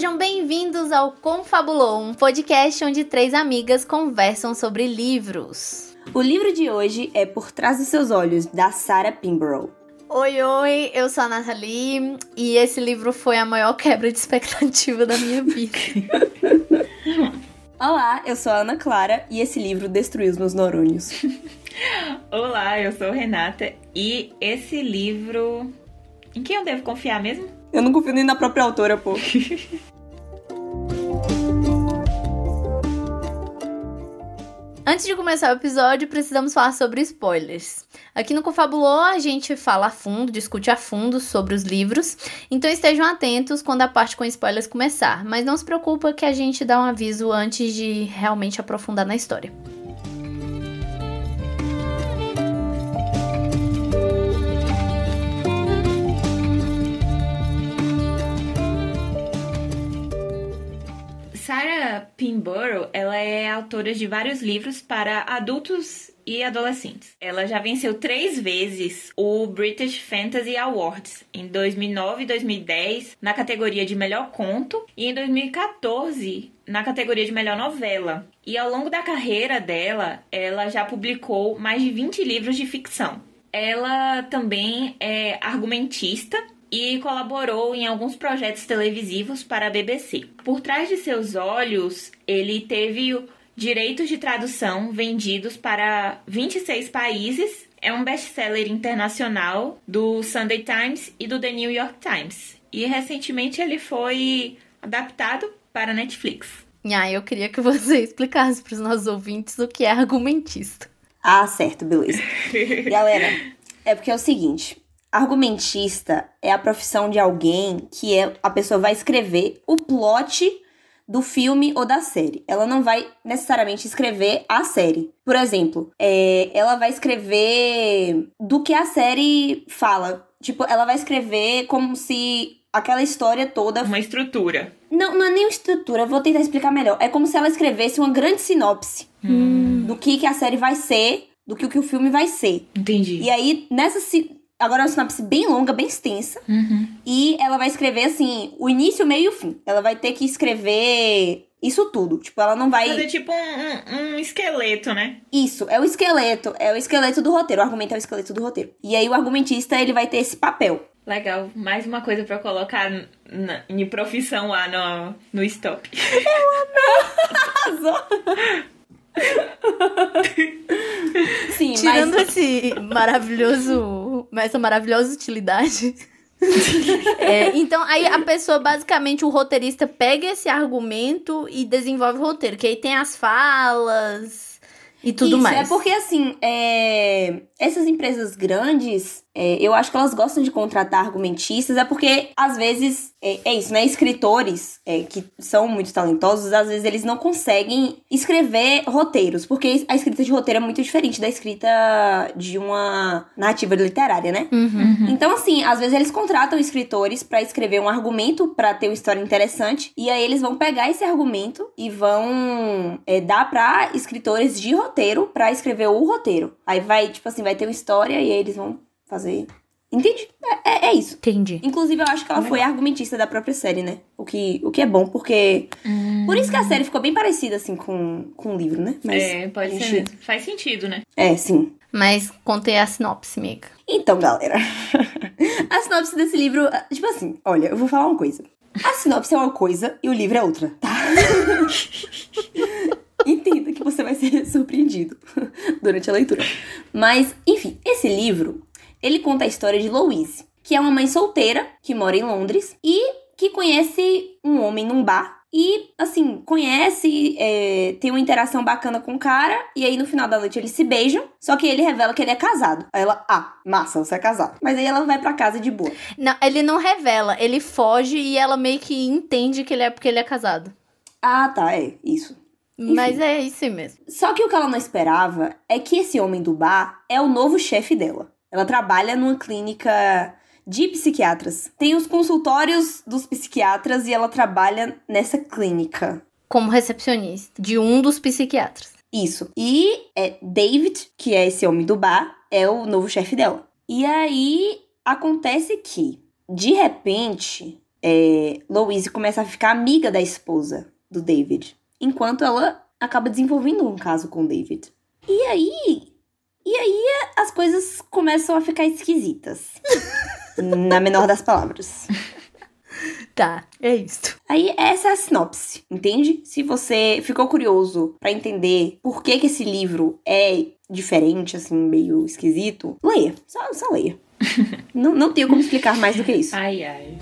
Sejam bem-vindos ao Confabulou, um podcast onde três amigas conversam sobre livros. O livro de hoje é Por Trás dos Seus Olhos, da Sarah Pinborough. Oi, oi, eu sou a Nathalie e esse livro foi a maior quebra de expectativa da minha vida. Olá, eu sou a Ana Clara e esse livro destruiu os meus neurônios. Olá, eu sou Renata e esse livro. Em quem eu devo confiar mesmo? Eu não confio nem na própria autora, pô. Antes de começar o episódio, precisamos falar sobre spoilers. Aqui no Confabulou a gente fala a fundo, discute a fundo sobre os livros, então estejam atentos quando a parte com spoilers começar, mas não se preocupa que a gente dá um aviso antes de realmente aprofundar na história. Sarah Pinborough, ela é autora de vários livros para adultos e adolescentes. Ela já venceu três vezes o British Fantasy Awards, em 2009 e 2010, na categoria de melhor conto, e em 2014, na categoria de melhor novela. E ao longo da carreira dela, ela já publicou mais de 20 livros de ficção. Ela também é argumentista e colaborou em alguns projetos televisivos para a BBC. Por trás de seus olhos, ele teve direitos de tradução vendidos para 26 países. É um best-seller internacional do Sunday Times e do The New York Times. E recentemente ele foi adaptado para Netflix. Ah, eu queria que você explicasse para os nossos ouvintes o que é argumentista. Ah, certo, beleza. Galera, é porque é o seguinte: Argumentista é a profissão de alguém que é, a pessoa vai escrever o plot do filme ou da série. Ela não vai necessariamente escrever a série. Por exemplo, é, ela vai escrever do que a série fala. Tipo, ela vai escrever como se aquela história toda. Uma estrutura. Não, não é nem uma estrutura, vou tentar explicar melhor. É como se ela escrevesse uma grande sinopse hum. do que, que a série vai ser, do que, que o filme vai ser. Entendi. E aí, nessa Agora é uma sinopse bem longa, bem extensa. Uhum. E ela vai escrever, assim, o início, o meio e o fim. Ela vai ter que escrever isso tudo. Tipo, ela não vai. Fazer tipo um, um, um, esqueleto, né? Isso, é o esqueleto. É o esqueleto do roteiro. O argumento é o esqueleto do roteiro. E aí o argumentista, ele vai ter esse papel. Legal. Mais uma coisa para colocar na, em profissão lá no, no stop. Eu amo! Sim, Tirando mas... esse maravilhoso, essa maravilhosa utilidade. é, então, aí a pessoa, basicamente, o roteirista pega esse argumento e desenvolve o roteiro, que aí tem as falas e tudo Isso, mais. É porque, assim, é... essas empresas grandes, é, eu acho que elas gostam de contratar argumentistas, é porque, às vezes, é, é isso, né? Escritores é, que são muito talentosos, às vezes eles não conseguem escrever roteiros, porque a escrita de roteiro é muito diferente da escrita de uma narrativa literária, né? Uhum. Então, assim, às vezes eles contratam escritores para escrever um argumento, para ter uma história interessante, e aí eles vão pegar esse argumento e vão é, dar pra escritores de roteiro para escrever o roteiro. Aí vai, tipo assim, vai ter uma história e aí eles vão fazer. Entende? É, é, é, isso. Entendi. Inclusive, eu acho que ela foi argumentista da própria série, né? O que, o que é bom, porque. Hum. Por isso que a série ficou bem parecida, assim, com, com o livro, né? Mas é, pode ser. Gente... Faz sentido, né? É, sim. Mas contei a sinopse, amiga. Então, galera. a sinopse desse livro. Tipo assim, olha, eu vou falar uma coisa. A sinopse é uma coisa e o livro é outra, tá? Entenda que você vai ser surpreendido durante a leitura. Mas, enfim, esse livro, ele conta a história de Louise, que é uma mãe solteira que mora em Londres e que conhece um homem num bar. E, assim, conhece, é, tem uma interação bacana com o cara, e aí no final da noite eles se beijam, só que ele revela que ele é casado. Aí ela, ah, massa, você é casado. Mas aí ela vai pra casa de boa. Não, ele não revela, ele foge e ela meio que entende que ele é porque ele é casado. Ah, tá, é, isso. Enfim. Mas é isso mesmo. Só que o que ela não esperava é que esse homem do bar é o novo chefe dela. Ela trabalha numa clínica de psiquiatras. Tem os consultórios dos psiquiatras e ela trabalha nessa clínica. Como recepcionista de um dos psiquiatras. Isso. E é David, que é esse homem do bar, é o novo chefe dela. E aí acontece que, de repente, é, Louise começa a ficar amiga da esposa do David, enquanto ela acaba desenvolvendo um caso com o David. E aí, e aí as coisas começam a ficar esquisitas. na menor das palavras. Tá, é isso. Aí essa é a sinopse, entende? Se você ficou curioso para entender por que que esse livro é diferente, assim, meio esquisito, leia. Só, só leia. não, não tenho como explicar mais do que isso. Ai, ai.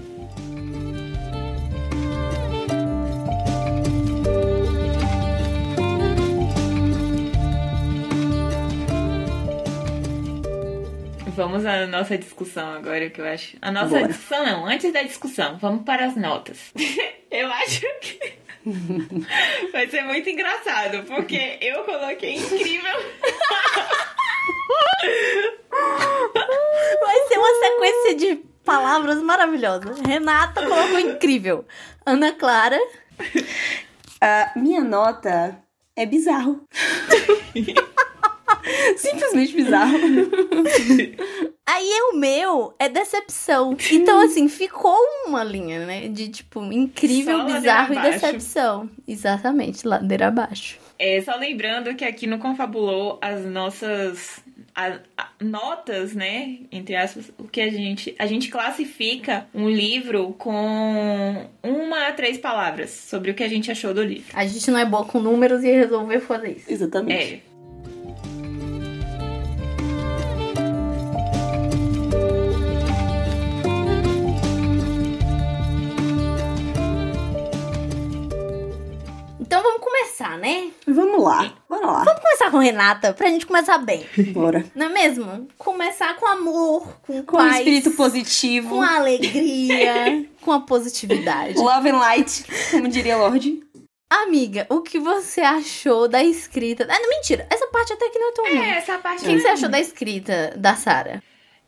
Vamos à nossa discussão agora, que eu acho. A nossa Bora. discussão não, antes da discussão, vamos para as notas. eu acho que vai ser muito engraçado, porque eu coloquei incrível. Vai ser uma sequência de palavras maravilhosas. Renata colocou incrível. Ana Clara. A minha nota é bizarro. Simplesmente bizarro. Aí o meu é decepção. Então, assim, ficou uma linha, né? De tipo, incrível, Só bizarro e decepção. Exatamente, ladeira abaixo. É, só lembrando que aqui no Confabulou as nossas a- a- notas, né, entre aspas, o que a gente a gente classifica um livro com uma a três palavras sobre o que a gente achou do livro. A gente não é boa com números e resolveu fazer isso. Exatamente. É. começar, né? Vamos lá. Bora lá. Vamos começar com Renata, pra gente começar bem. Bora. Não é mesmo? Começar com amor, com, Com paz, espírito positivo. com alegria, com a positividade. Love and light, como diria Lorde. Amiga, o que você achou da escrita? Ah, não, mentira. Essa parte até que não é tão ruim. É, essa parte O que, que você achou da escrita da Sara?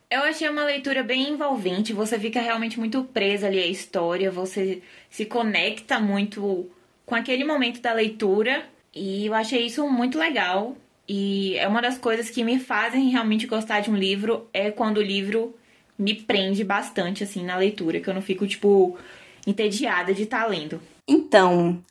Eu achei uma leitura bem envolvente, você fica realmente muito presa ali à história, você se conecta muito com aquele momento da leitura e eu achei isso muito legal. E é uma das coisas que me fazem realmente gostar de um livro é quando o livro me prende bastante assim na leitura, que eu não fico tipo entediada de estar lendo. Então,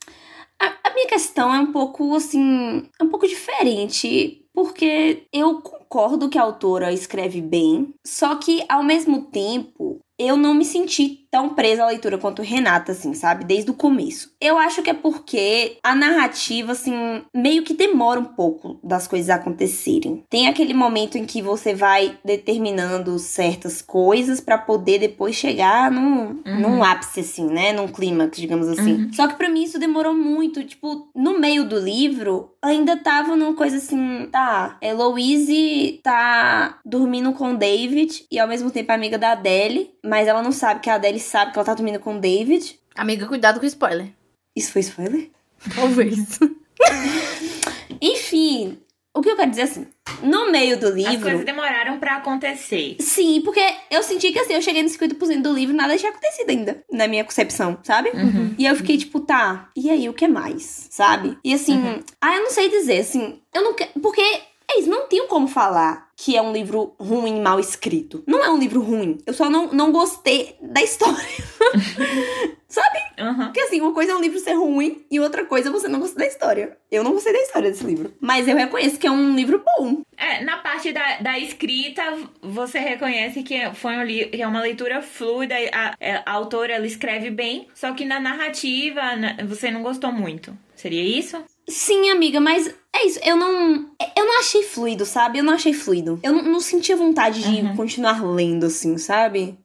a, a minha questão é um pouco assim, é um pouco diferente, porque eu concordo que a autora escreve bem, só que ao mesmo tempo eu não me senti tão presa à leitura quanto Renata, assim, sabe? Desde o começo. Eu acho que é porque a narrativa, assim, meio que demora um pouco das coisas acontecerem. Tem aquele momento em que você vai determinando certas coisas pra poder depois chegar num, Uhum. num ápice, assim, né? Num clímax, digamos assim. Só que pra mim isso demorou muito. Tipo, no meio do livro, ainda tava numa coisa assim, tá, é Louise tá dormindo com o David e ao mesmo tempo é amiga da Adele, mas ela não sabe que a Adele sabe que ela tá dormindo com o David. Amiga, cuidado com o spoiler. Isso foi spoiler? Talvez. Enfim, o que eu quero dizer assim, no meio do As coisas livro. demoraram pra acontecer. Sim, porque eu senti que assim, eu cheguei nos 50% do livro, nada tinha acontecido ainda, na minha concepção, sabe? Uhum. E aí eu fiquei tipo, tá, e aí o que mais? Sabe? E assim, Uhum. ah, eu não sei dizer, assim, eu não quero. Porque é isso, não tenho como falar que é um livro ruim, mal escrito. Não é um livro ruim. Eu só não, não gostei da história. sabe? Aham. Porque assim, uma coisa é um livro ser ruim e outra coisa é você não gostar da história. Eu não gostei da história desse livro. Mas eu reconheço que é um livro bom. É, na parte da, da escrita, você reconhece que é- foi um li- que é uma leitura fluida, a, é, a autora ela escreve bem, só que na narrativa na- você não gostou muito. Seria isso? Sim, amiga, mas é isso. Eu não. Eu não achei fluido, sabe? Eu não achei fluido. Eu não, não sentia vontade de Uhum. continuar lendo, assim, sabe?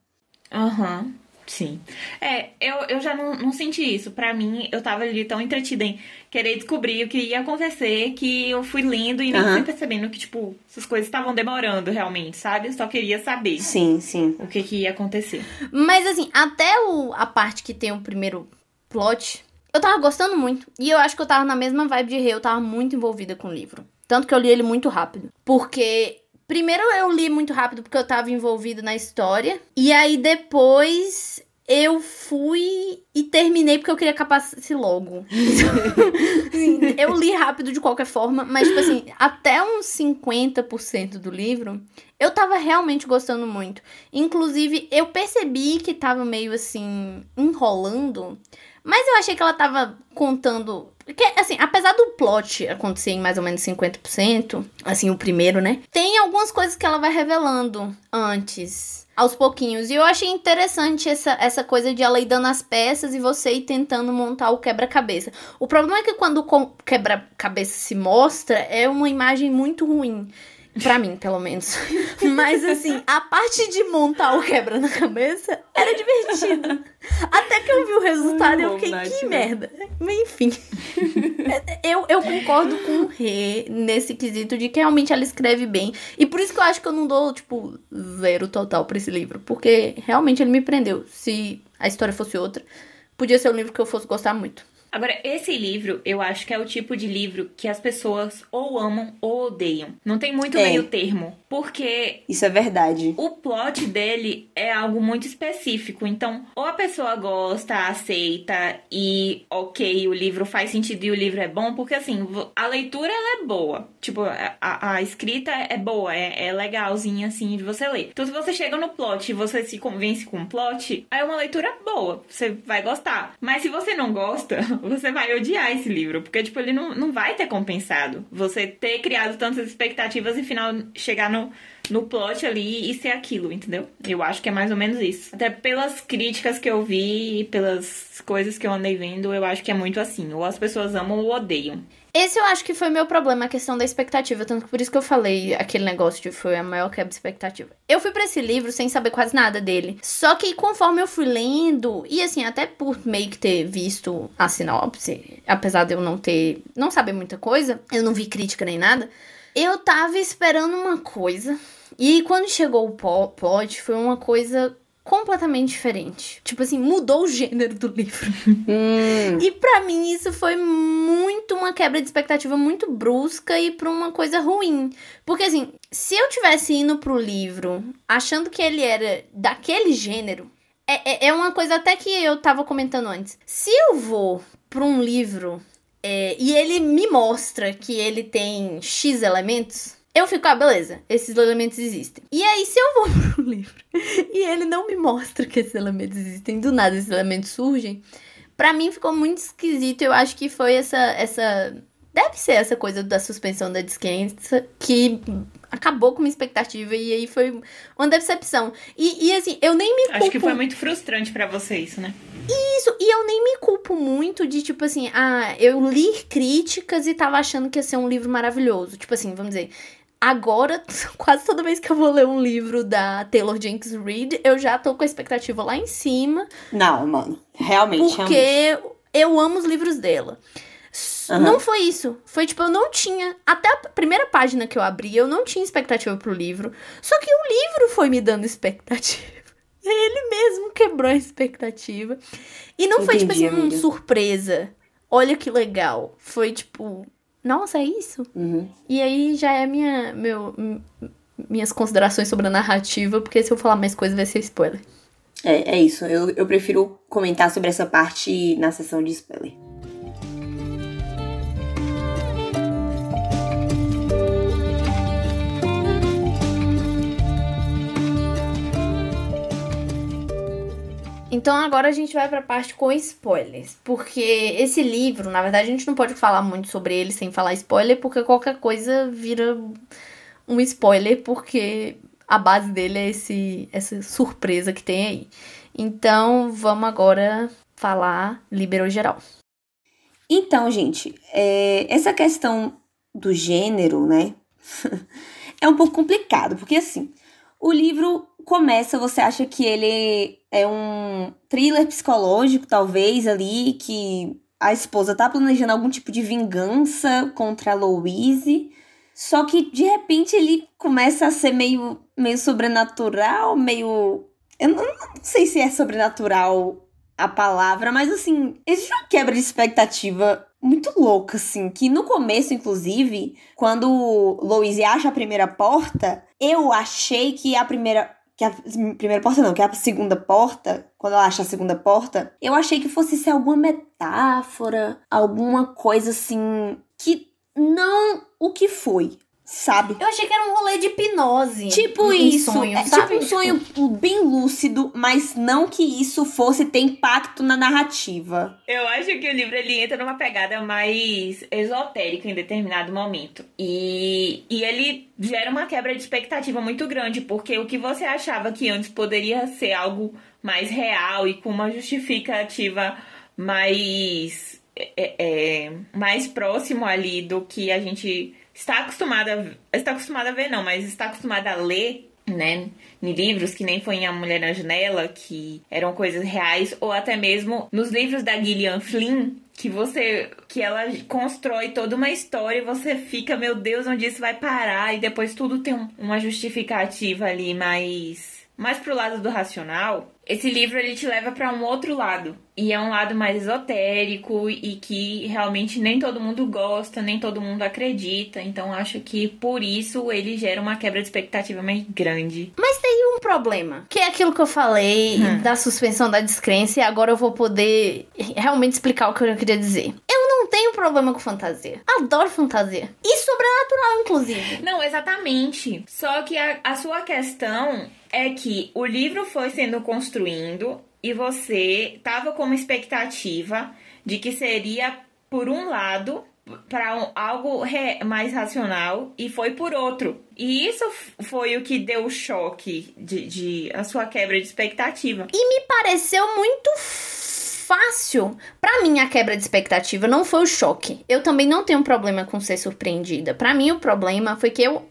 Aham. Sim. É, eu, eu já não, não senti isso. Pra mim, eu tava ali tão entretida em querer descobrir o que ia acontecer que eu fui lendo e nem Aham. fui percebendo que, tipo, essas coisas estavam demorando realmente, sabe? Eu só queria saber Sim, sim. o que, que ia acontecer. Mas assim, até o, a parte que tem o primeiro plot, eu tava gostando muito. E eu acho que eu tava na mesma vibe de Rei, eu tava muito envolvida com o livro. Tanto que eu li ele muito rápido. Porque. Primeiro eu li muito rápido porque eu tava envolvida na história. E aí depois eu fui e terminei porque eu queria que acabasse logo. Eu li rápido de qualquer forma, mas, tipo assim, até uns 50% do livro, eu tava realmente gostando muito. Inclusive, eu percebi que tava meio assim, enrolando, mas eu achei que ela tava contando. Que, assim, apesar do plot acontecer em mais ou menos 50%, assim, o primeiro, né? Tem algumas coisas que ela vai revelando antes aos pouquinhos. E eu achei interessante essa, essa coisa de ela ir dando as peças e você ir tentando montar o quebra-cabeça. O problema é que quando o quebra-cabeça se mostra, é uma imagem muito ruim. Pra mim, pelo menos. Mas assim, a parte de montar o quebra na cabeça era divertida. Até que eu vi o resultado e eu fiquei, que né? merda. Mas enfim. eu, eu concordo com o Rê nesse quesito de que realmente ela escreve bem. E por isso que eu acho que eu não dou, tipo, zero total pra esse livro. Porque realmente ele me prendeu. Se a história fosse outra, podia ser um livro que eu fosse gostar muito. Agora, esse livro, eu acho que é o tipo de livro que as pessoas ou amam ou odeiam. Não tem muito é. meio termo. Porque. Isso é verdade. O plot dele é algo muito específico. Então, ou a pessoa gosta, aceita e, ok, o livro faz sentido e o livro é bom, porque assim, a leitura ela é boa. Tipo, a, a escrita é boa, é, é legalzinha assim de você ler. Então, se você chega no plot e você se convence com o plot, é uma leitura boa. Você vai gostar. Mas se você não gosta, você vai odiar esse livro. Porque, tipo, ele não, não vai ter compensado. Você ter criado tantas expectativas e final chegar no, no plot ali e ser aquilo, entendeu? Eu acho que é mais ou menos isso. Até pelas críticas que eu vi, pelas coisas que eu andei vendo, eu acho que é muito assim. Ou as pessoas amam ou odeiam. Esse eu acho que foi meu problema, a questão da expectativa. Tanto que por isso que eu falei aquele negócio de foi a maior quebra de expectativa. Eu fui para esse livro sem saber quase nada dele. Só que conforme eu fui lendo, e assim, até por meio que ter visto a sinopse, apesar de eu não ter. não saber muita coisa, eu não vi crítica nem nada. Eu tava esperando uma coisa. E quando chegou o plot, foi uma coisa completamente diferente. Tipo assim, mudou o gênero do livro. Hum. E para mim isso foi muito uma quebra de expectativa muito brusca e pra uma coisa ruim. Porque assim, se eu tivesse indo pro livro achando que ele era daquele gênero, é, é, é uma coisa até que eu tava comentando antes. Se eu vou pra um livro é, e ele me mostra que ele tem X elementos, eu fico, ah, beleza, esses elementos existem. E aí, se eu vou pro livro e ele não me mostra que esses elementos existem, do nada esses elementos surgem, para mim ficou muito esquisito. Eu acho que foi essa. essa Deve ser essa coisa da suspensão da descrença que acabou com uma expectativa e aí foi uma decepção. E, e assim, eu nem me culpo... Acho que foi muito frustrante para você isso, né? Isso, e eu nem me culpo muito de, tipo assim, ah, eu li críticas e tava achando que ia ser um livro maravilhoso. Tipo assim, vamos dizer, Agora, quase toda vez que eu vou ler um livro da Taylor Jenkins Reid, eu já tô com a expectativa lá em cima. Não, mano. Realmente. Porque realmente. eu amo os livros dela. Uhum. Não foi isso. Foi tipo, eu não tinha. Até a primeira página que eu abri, eu não tinha expectativa pro livro. Só que o livro foi me dando expectativa. Ele mesmo quebrou a expectativa. E não Entendi, foi, tipo assim, uma surpresa. Olha que legal. Foi tipo, nossa, é isso? Uhum. E aí já é minha, meu, minhas considerações sobre a narrativa, porque se eu falar mais coisas vai ser spoiler. É, é isso. Eu, eu prefiro comentar sobre essa parte na sessão de spoiler. Então agora a gente vai para a parte com spoilers, porque esse livro, na verdade, a gente não pode falar muito sobre ele sem falar spoiler, porque qualquer coisa vira um spoiler, porque a base dele é esse essa surpresa que tem aí. Então, vamos agora falar liberou geral. Então, gente, é, essa questão do gênero, né, é um pouco complicado, porque assim, o livro começa, você acha que ele é um thriller psicológico, talvez, ali, que a esposa tá planejando algum tipo de vingança contra a Louise. Só que, de repente, ele começa a ser meio, meio sobrenatural, meio. Eu não, não sei se é sobrenatural a palavra, mas assim, existe uma quebra de expectativa muito louca, assim, que no começo, inclusive, quando Louise acha a primeira porta, eu achei que a primeira que a primeira porta não, que a segunda porta, quando ela acha a segunda porta, eu achei que fosse ser alguma metáfora, alguma coisa assim que não o que foi sabe? Eu achei que era um rolê de hipnose. Tipo isso. Sonho, é, tipo um sonho bem lúcido, mas não que isso fosse ter impacto na narrativa. Eu acho que o livro ele entra numa pegada mais esotérica em determinado momento. E, e ele gera uma quebra de expectativa muito grande, porque o que você achava que antes poderia ser algo mais real e com uma justificativa mais. É, é, mais próximo ali do que a gente está acostumada, está acostumada a ver não, mas está acostumada a ler, né, em livros que nem foi em A Mulher na Janela, que eram coisas reais, ou até mesmo nos livros da Gillian Flynn, que você que ela constrói toda uma história e você fica, meu Deus, onde isso vai parar? E depois tudo tem um, uma justificativa ali mais mais pro lado do racional. Esse livro ele te leva para um outro lado, e é um lado mais esotérico e que realmente nem todo mundo gosta, nem todo mundo acredita. Então acho que por isso ele gera uma quebra de expectativa mais grande. Mas tem um problema, que é aquilo que eu falei hum. da suspensão da descrença, e agora eu vou poder realmente explicar o que eu queria dizer. Não tenho problema com fantasia. Adoro fantasia. E sobrenatural, inclusive. Não, exatamente. Só que a, a sua questão é que o livro foi sendo construindo e você tava com uma expectativa de que seria, por um lado, para um, algo re, mais racional e foi por outro. E isso foi o que deu o choque de, de a sua quebra de expectativa. E me pareceu muito fácil. Para mim, a quebra de expectativa não foi o choque. Eu também não tenho problema com ser surpreendida. Para mim, o problema foi que eu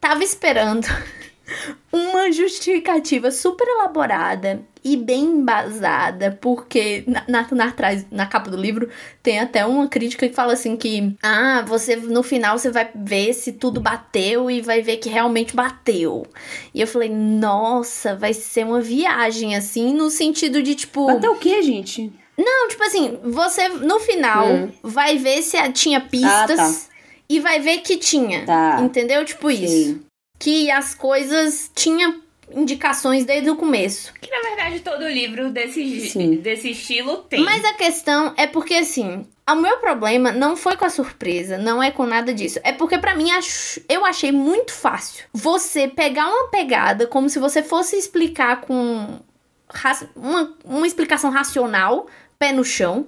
tava esperando uma justificativa super elaborada e bem embasada, porque na, na, na, na capa do livro tem até uma crítica que fala assim que ah, você no final você vai ver se tudo bateu e vai ver que realmente bateu. E eu falei, nossa, vai ser uma viagem assim, no sentido de tipo. Bateu o quê, gente? Não, tipo assim, você no final hum. vai ver se tinha pistas ah, tá. e vai ver que tinha. Tá. Entendeu? Tipo Sim. isso que as coisas tinham indicações desde o começo. Que na verdade todo livro desse, desse estilo tem. Mas a questão é porque assim, o meu problema não foi com a surpresa, não é com nada disso. É porque para mim eu achei muito fácil você pegar uma pegada como se você fosse explicar com uma, uma explicação racional, pé no chão,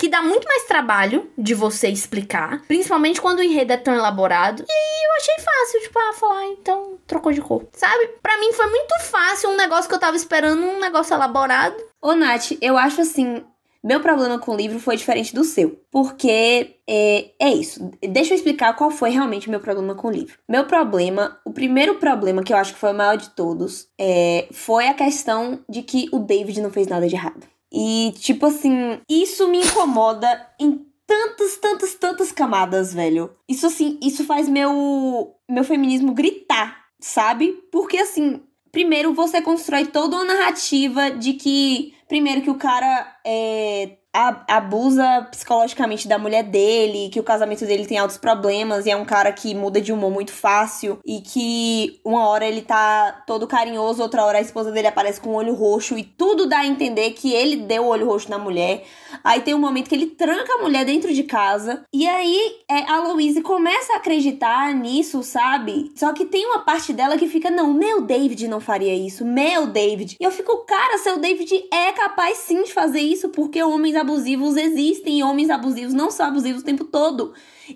que dá muito mais trabalho de você explicar, principalmente quando o enredo é tão elaborado. E eu achei fácil, tipo, ah, falar, então trocou de cor. Sabe? Para mim foi muito fácil um negócio que eu tava esperando, um negócio elaborado. Ô, Nath, eu acho assim, meu problema com o livro foi diferente do seu. Porque é, é, isso. Deixa eu explicar qual foi realmente o meu problema com o livro. Meu problema, o primeiro problema, que eu acho que foi o maior de todos, é, foi a questão de que o David não fez nada de errado. E, tipo assim, isso me incomoda em tantas, tantas, tantas camadas, velho. Isso, assim, isso faz meu, meu feminismo gritar, sabe? Porque, assim, primeiro você constrói toda uma narrativa de que, primeiro, que o cara é abusa psicologicamente da mulher dele, que o casamento dele tem altos problemas e é um cara que muda de humor muito fácil e que uma hora ele tá todo carinhoso, outra hora a esposa dele aparece com o olho roxo e tudo dá a entender que ele deu o olho roxo na mulher. Aí tem um momento que ele tranca a mulher dentro de casa e aí é, a Louise começa a acreditar nisso, sabe? Só que tem uma parte dela que fica, não, meu David não faria isso, meu David. E eu fico, cara, seu David é capaz sim de fazer isso porque homens abusivos existem e homens abusivos não são abusivos o tempo todo.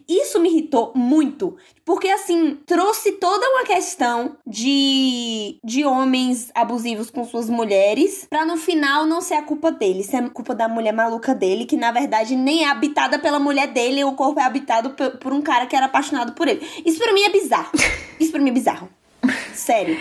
Isso me irritou muito, porque assim, trouxe toda uma questão de, de homens abusivos com suas mulheres, pra no final não ser a culpa dele, ser a culpa da mulher maluca dele, que na verdade nem é habitada pela mulher dele, o corpo é habitado por, um cara que era apaixonado por ele. Isso pra mim é bizarro. Isso pra mim é bizarro. Sério.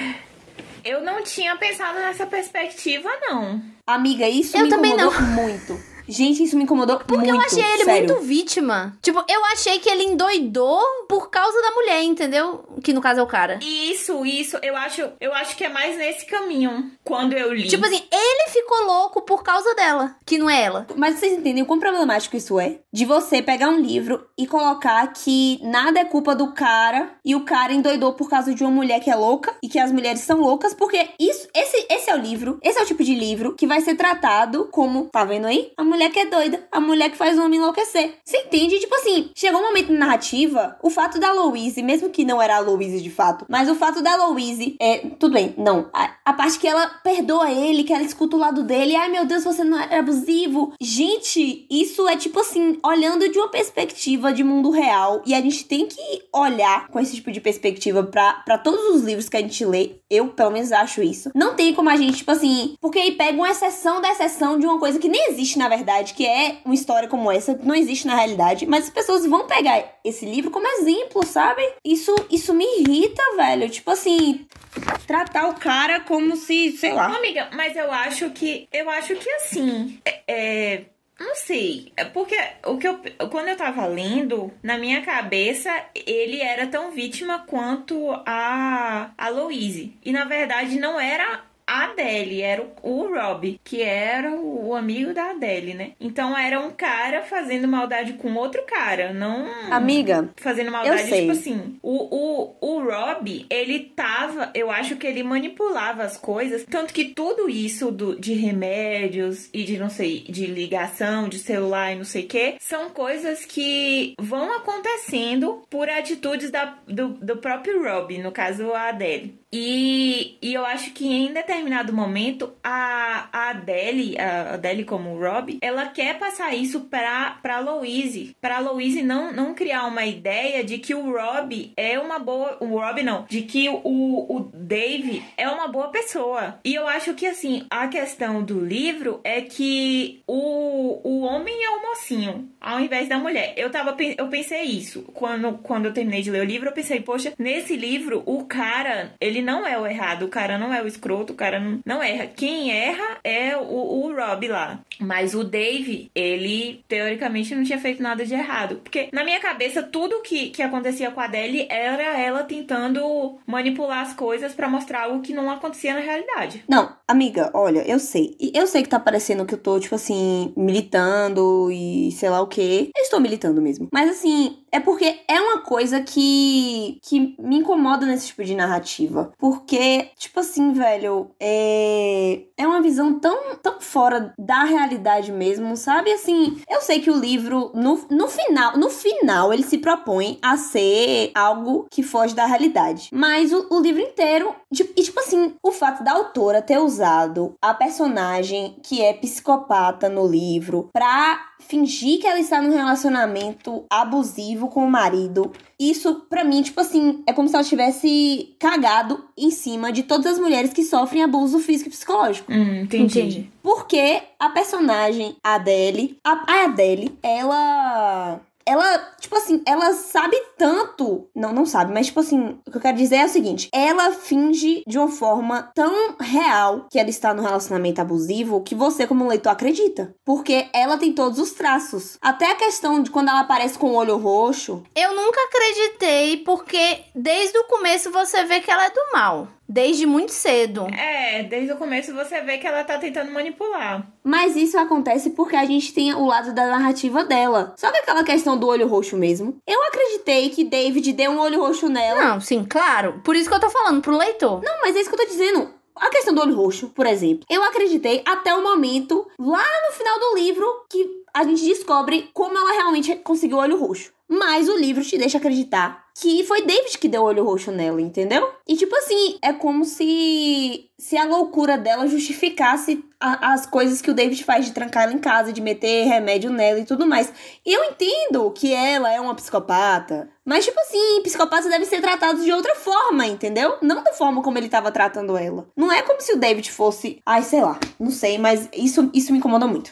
Eu não tinha pensado nessa perspectiva, não. Amiga, isso Eu me incomodou muito. Gente, isso me incomodou Porque muito. eu achei ele sério. muito vítima. Tipo, eu achei que ele endoidou por causa da mulher, entendeu? Que no caso é o cara. Isso, isso, eu acho, eu acho que é mais nesse caminho quando eu li. Tipo assim, ele ficou louco por causa dela, que não é ela. Mas vocês entendem o quão problemático isso é? De você pegar um livro e colocar que nada é culpa do cara e o cara endoidou por causa de uma mulher que é louca e que as mulheres são loucas, porque isso, esse, esse é o livro, esse é o tipo de livro que vai ser tratado como, tá vendo aí? A mulher que é doida, a mulher que faz o homem enlouquecer. Você entende? Tipo assim, chegou um momento na narrativa, o fato da Louise, mesmo que não era a Louise de fato, mas o fato da Louise, é, tudo bem, não, a, a parte que ela perdoa ele, que ela escuta o lado dele, ai meu Deus, você não era abusivo. Gente, isso é tipo assim, olhando de uma perspectiva de mundo real, e a gente tem que olhar com esse tipo de perspectiva pra todos os livros que a gente lê, eu pelo menos acho isso. Não tem como a gente, tipo assim, porque aí pega uma exceção da exceção de uma coisa que nem existe na verdade, que é uma história como essa, não existe na realidade, mas as pessoas vão pegar esse livro como exemplo, sabe? Isso, isso me irrita, velho. Tipo assim, tratar o cara como se, sei lá. Amiga, mas eu acho que. Eu acho que assim. É. é, não sei. É porque o que eu, quando eu tava lendo, na minha cabeça, ele era tão vítima quanto a, a Louise. E na verdade não era a Adele, era o, o Rob, que era o, o amigo da Adele, né? Então era um cara fazendo maldade com outro cara, não Amiga, fazendo maldade, Eu sei. tipo assim. O, o, o Rob, ele tava. Eu acho que ele manipulava as coisas. Tanto que tudo isso do, de remédios e de não sei, de ligação, de celular e não sei o que, são coisas que vão acontecendo por atitudes da, do, do próprio Rob, no caso a Adele. E, e eu acho que em determinado momento a, a Adele, a Adele como o Rob, ela quer passar isso pra, pra Louise. Pra Louise não, não criar uma ideia de que o Rob é uma boa. O Rob não. De que o, o Dave é uma boa pessoa. E eu acho que assim, a questão do livro é que o, o homem é o mocinho, ao invés da mulher. Eu tava eu pensei isso. Quando, quando eu terminei de ler o livro, eu pensei, poxa, nesse livro, o cara, ele não é o errado, o cara não é o escroto, o cara não, não erra. Quem erra é o, o Rob lá. Mas o Dave, ele teoricamente não tinha feito nada de errado. Porque na minha cabeça, tudo que, que acontecia com a Adele era ela tentando manipular as coisas pra mostrar algo que não acontecia na realidade. Não, amiga, olha, eu sei. Eu sei que tá parecendo que eu tô, tipo assim, militando e sei lá o quê. Eu estou militando mesmo. Mas assim, é porque é uma coisa que, que me incomoda nesse tipo de narrativa. Porque, tipo assim, velho, é, é uma visão tão, tão fora da realidade mesmo, sabe? Assim, eu sei que o livro, no, no final, no final, ele se propõe a ser algo que foge da realidade. Mas o, o livro inteiro, e tipo assim, o fato da autora ter usado a personagem que é psicopata no livro pra fingir que ela está num relacionamento abusivo com o marido. Isso, pra mim, tipo assim, é como se ela tivesse cagado em cima de todas as mulheres que sofrem abuso físico e psicológico. Hum, Entendi. Porque a personagem Adele, a, a Adele, ela. Ela, tipo assim, ela sabe tanto. Não, não sabe, mas, tipo assim, o que eu quero dizer é o seguinte: ela finge de uma forma tão real que ela está no relacionamento abusivo que você, como leitor, acredita. Porque ela tem todos os traços. Até a questão de quando ela aparece com o olho roxo. Eu nunca acreditei, porque desde o começo você vê que ela é do mal. Desde muito cedo. É, desde o começo você vê que ela tá tentando manipular. Mas isso acontece porque a gente tem o lado da narrativa dela. Só que aquela questão do olho roxo mesmo. Eu acreditei que David deu um olho roxo nela. Não, sim, claro. Por isso que eu tô falando pro leitor. Não, mas é isso que eu tô dizendo. A questão do olho roxo, por exemplo. Eu acreditei até o momento, lá no final do livro, que a gente descobre como ela realmente conseguiu o olho roxo. Mas o livro te deixa acreditar que foi David que deu olho roxo nela, entendeu? E tipo assim, é como se se a loucura dela justificasse a- as coisas que o David faz de trancar ela em casa, de meter remédio nela e tudo mais. E eu entendo que ela é uma psicopata, mas tipo assim, psicopatas devem ser tratados de outra forma, entendeu? Não da forma como ele tava tratando ela. Não é como se o David fosse, ai, sei lá, não sei, mas isso isso me incomoda muito.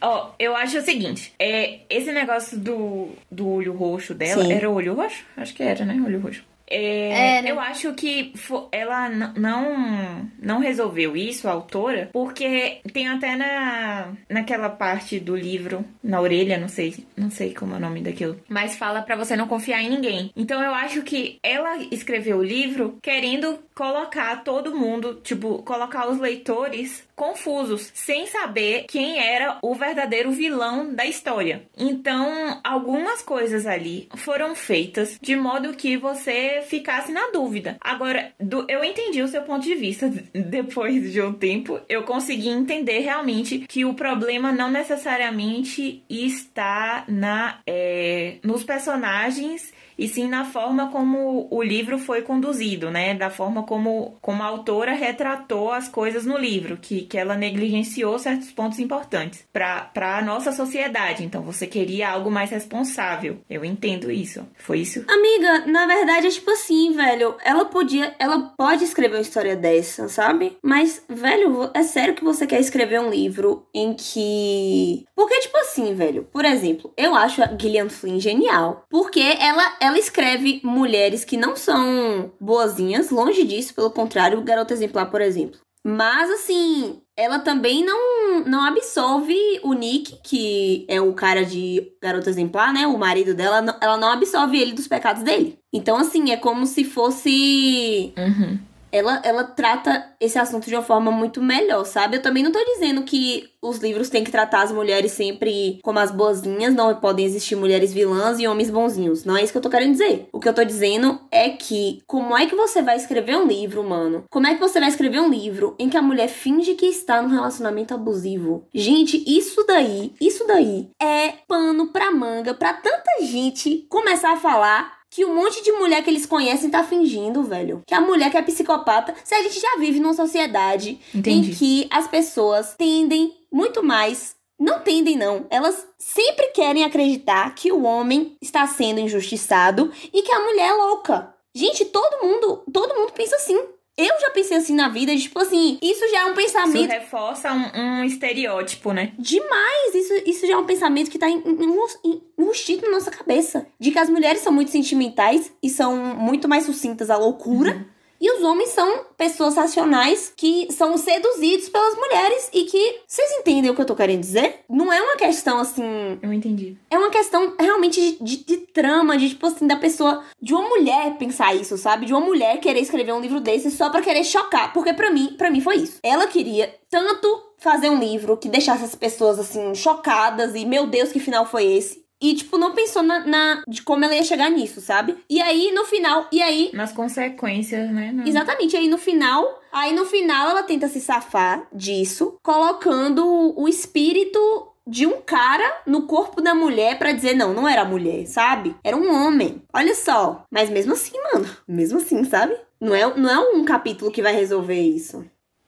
Ó, eu acho o seguinte, é, esse negócio do, do olho roxo dela, Sim. era o olho roxo? Acho que era, né? Olho roxo. É? Eu acho que ela não, não resolveu isso, a autora, porque tem até na, naquela parte do livro, na orelha, não sei, não sei como é o nome daquilo, mas fala pra você não confiar em ninguém. Então eu acho que ela escreveu o livro querendo colocar todo mundo, tipo, colocar os leitores confusos, sem saber quem era o verdadeiro vilão da história. Então, algumas coisas ali foram feitas de modo que você ficasse na dúvida. Agora, do- eu entendi o seu ponto de vista depois de um tempo. Eu consegui entender realmente que o problema não necessariamente está na é, nos personagens e sim na forma como o livro foi conduzido, né? Da forma como, como a autora retratou as coisas no livro, que, que ela negligenciou certos pontos importantes para a nossa sociedade. Então você queria algo mais responsável. Eu entendo isso. Foi isso? Amiga, na verdade é tipo assim, velho. Ela podia. Ela pode escrever uma história dessa, sabe? Mas, velho, é sério que você quer escrever um livro em que. Porque, tipo assim, velho. Por exemplo, eu acho a Gillian Flynn genial. Porque ela, ela escreve mulheres que não são boazinhas, longe disso, pelo contrário, Garota Exemplar, por exemplo. Mas, assim, ela também não, não absolve o Nick, que é o cara de Garota Exemplar, né? O marido dela, ela não absolve ele dos pecados dele. Então, assim, é como se fosse. Uhum. Ela, ela trata esse assunto de uma forma muito melhor, sabe? Eu também não tô dizendo que os livros têm que tratar as mulheres sempre como as boazinhas, não podem existir mulheres vilãs e homens bonzinhos. Não é isso que eu tô querendo dizer. O que eu tô dizendo é que como é que você vai escrever um livro, mano? Como é que você vai escrever um livro em que a mulher finge que está num relacionamento abusivo? Gente, isso daí, isso daí é pano pra manga pra tanta gente começar a falar que um monte de mulher que eles conhecem tá fingindo, velho. Que a mulher que é psicopata. Se a gente já vive numa sociedade Entendi. em que as pessoas tendem muito mais. Não tendem, não. Elas sempre querem acreditar que o homem está sendo injustiçado e que a mulher é louca. Gente, todo mundo, todo mundo pensa assim. Eu já pensei assim na vida, de, tipo assim, isso já é um Isso pensamento reforça um, um estereótipo, né? demais. Isso, isso já é um pensamento que tá en- en- en- enrustido na nossa cabeça. De que as mulheres são muito sentimentais e são muito mais sucintas à loucura. E os homens são pessoas racionais que são seduzidos pelas mulheres e que. Vocês entendem o que eu tô querendo dizer? Não é uma questão assim. Eu entendi. É uma questão realmente de, de- de trama, de tipo assim, da pessoa. De uma mulher pensar isso, sabe? De uma mulher querer escrever um livro desse só pra querer chocar. Porque pra mim, para mim foi isso. Ela queria tanto fazer um livro que deixasse as pessoas assim, chocadas e, meu Deus, que final foi esse? E, tipo, não pensou na, na- de como ela ia chegar nisso, sabe? E aí, no final, e aí, Nas consequências, né? Não- Exatamente. Aí no final, aí no final ela tenta se safar disso, colocando o espírito de um cara no corpo da mulher pra dizer não, não era mulher, sabe? Era um homem. Olha só. Mas mesmo assim, mano, mesmo assim, sabe? Não é, não é um capítulo que vai resolver isso.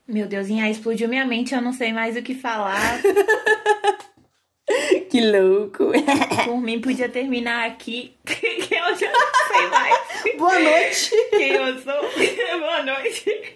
Meu Deus, Inha, explodiu minha mente, eu não sei mais o que falar. Que louco. Por mim, podia terminar aqui, que eu já não sei mais Boa noite. quem eu sou. Boa noite.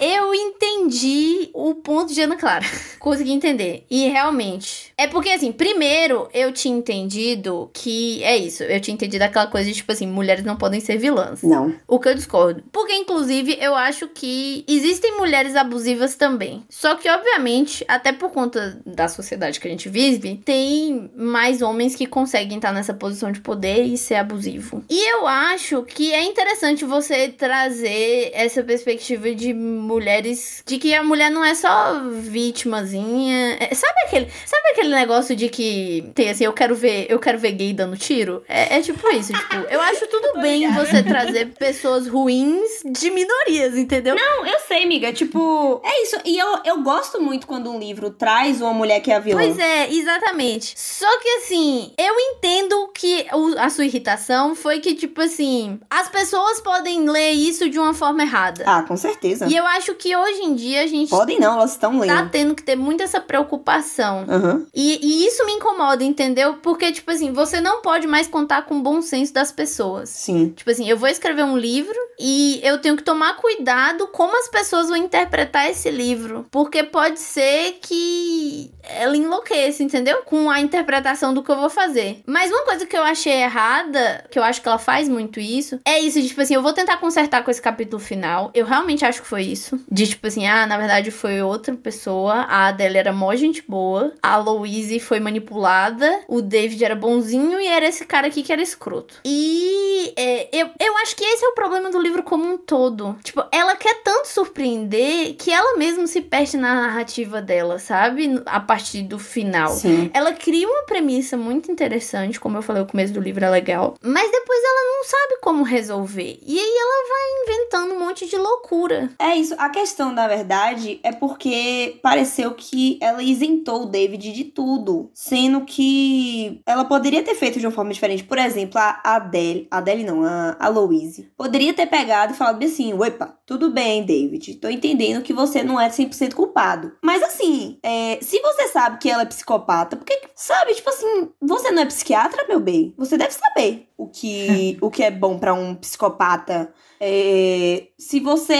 Eu entendi o ponto de Ana Clara. Consegui entender. E realmente. É porque, assim, primeiro eu tinha entendido que. É isso. Eu tinha entendido aquela coisa de, tipo assim, mulheres não podem ser vilãs. Não. O que eu discordo. Porque, inclusive, eu acho que existem mulheres abusivas também. Só que, obviamente, até por conta da sociedade que a gente vive, tem mais homens que conseguem estar nessa posição de poder e ser abusivo. E eu acho que é interessante você trazer essa perspectiva de mulheres. De que a mulher não é só vítimazinha. É, Sabe aquele, sabe aquele negócio de que tem assim, eu quero ver, eu quero ver gay dando tiro? É, é tipo isso, tipo, eu acho tudo bem você trazer pessoas ruins de minorias, entendeu? Não, eu sei, amiga. Tipo, é isso. E eu, eu gosto muito quando um livro traz uma mulher que é a vilã. Pois é, exatamente. Só que assim, eu entendo que o- a sua irritação foi que, tipo assim, as pessoas podem ler isso de uma forma errada. Ah, com certeza. E eu acho que hoje em dia a gente Podem não, elas estão lendo. tá tendo que ter muito essa preocupação. Aham. E, e isso me incomoda, entendeu? Porque, tipo assim, você não pode mais contar com o bom senso das pessoas. Sim. Tipo assim, eu vou escrever um livro e eu tenho que tomar cuidado como as pessoas vão interpretar esse livro. Porque pode ser que ela enlouqueça, entendeu? Com a interpretação do que eu vou fazer. Mas uma coisa que eu achei errada, que eu acho que ela faz muito isso, é isso de, tipo assim, eu vou tentar consertar com esse capítulo final. Eu realmente acho que foi isso. De, tipo assim, ah, na verdade foi outra pessoa. A Adele era mó gente boa. A Louise foi manipulada. O David era bonzinho e era esse cara aqui que era escroto. E é, eu, eu acho que esse é o problema do livro como um todo. Tipo, ela quer tanto surpreender que ela mesma se perde na narrativa dela, sabe? A partir do final. Sim. Ela cria uma premissa muito interessante, como eu falei, o começo do livro é legal, mas depois ela não sabe como resolver. E aí ela vai inventando um monte de loucura. É isso. A questão, na verdade, é porque pareceu que ela isentou o David de tudo. Sendo que ela poderia ter feito de uma forma diferente. Por exemplo, a Adele. A Adele não, a, a Louise. Poderia ter pegado e falado assim: Opa, tudo bem, David. Tô entendendo que você não é 100% culpado. Mas assim, é, se você sabe que ela é psicopata, porque, sabe, tipo assim, você não é psiquiatra, meu bem? Você deve saber o que, o que é bom pra um psicopata. É, se você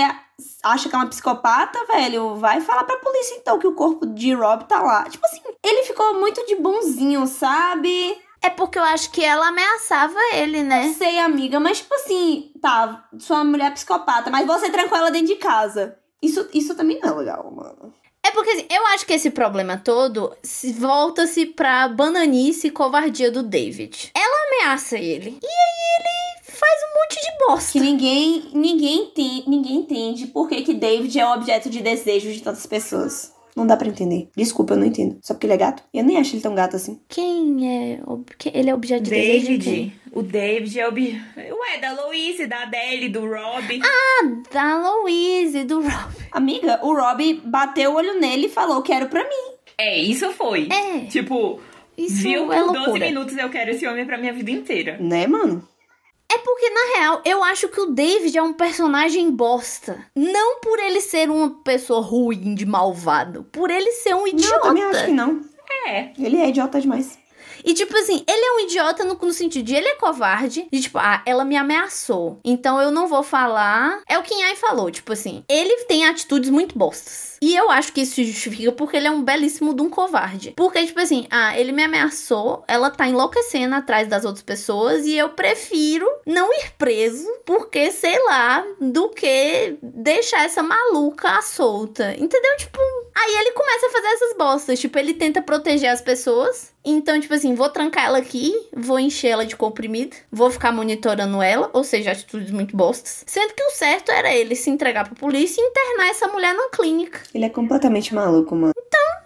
acha que é uma psicopata, velho, vai falar pra polícia então que o corpo de Rob tá lá. Tipo assim, ele ficou muito de bonzinho, sabe? É porque eu acho que ela ameaçava ele, né? Sei, amiga, mas tipo assim, tá, sua mulher é psicopata, mas você trancou ela dentro de casa. Isso, isso também não é legal, mano. É porque assim, eu acho que esse problema todo se- volta-se pra bananice e covardia do David. Ela ameaça ele. E aí ele faz um monte de bosta. Que ninguém, ninguém, tem, ninguém entende por que, que David é o objeto de desejo de tantas pessoas. Não dá pra entender. Desculpa, eu não entendo. Só porque ele é gato? Eu nem acho ele tão gato assim. Quem é. Ele é objeto de desejo? David. O David é o. Ué, da Louise, da Adele, do Rob. Da Louise, do Rob. Amiga, o Rob bateu o olho nele e falou: Quero pra mim. É, isso foi. É. Tipo, Isso viu por é 12 loucura. minutos eu quero esse homem pra minha vida inteira. Né, mano? É porque, na real, eu acho que o David é um personagem bosta. Não por ele ser uma pessoa ruim, de malvado. Por ele ser um Não, eu idiota. também acho que não. É. Ele é idiota demais. E tipo assim, ele é um idiota no, no sentido de ele é covarde, de tipo, ah, ela me ameaçou, então eu não vou falar. É o que Nhai falou, tipo assim, ele tem atitudes muito bostas. E eu acho que isso se justifica porque ele é um belíssimo de um covarde. Porque, tipo assim, ah, ele me ameaçou, ela tá enlouquecendo atrás das outras pessoas e eu prefiro não ir preso, porque, sei lá, do que deixar essa maluca solta. Entendeu? Tipo, aí ele começa a fazer essas bostas. Tipo, ele tenta proteger as pessoas. Então, tipo assim, vou trancar ela aqui, vou encher ela de comprimido, vou ficar monitorando ela, ou seja, atitudes muito bostas. Sendo que o certo era ele se entregar pra polícia e internar essa mulher numa clínica. Ele é completamente maluco, mano.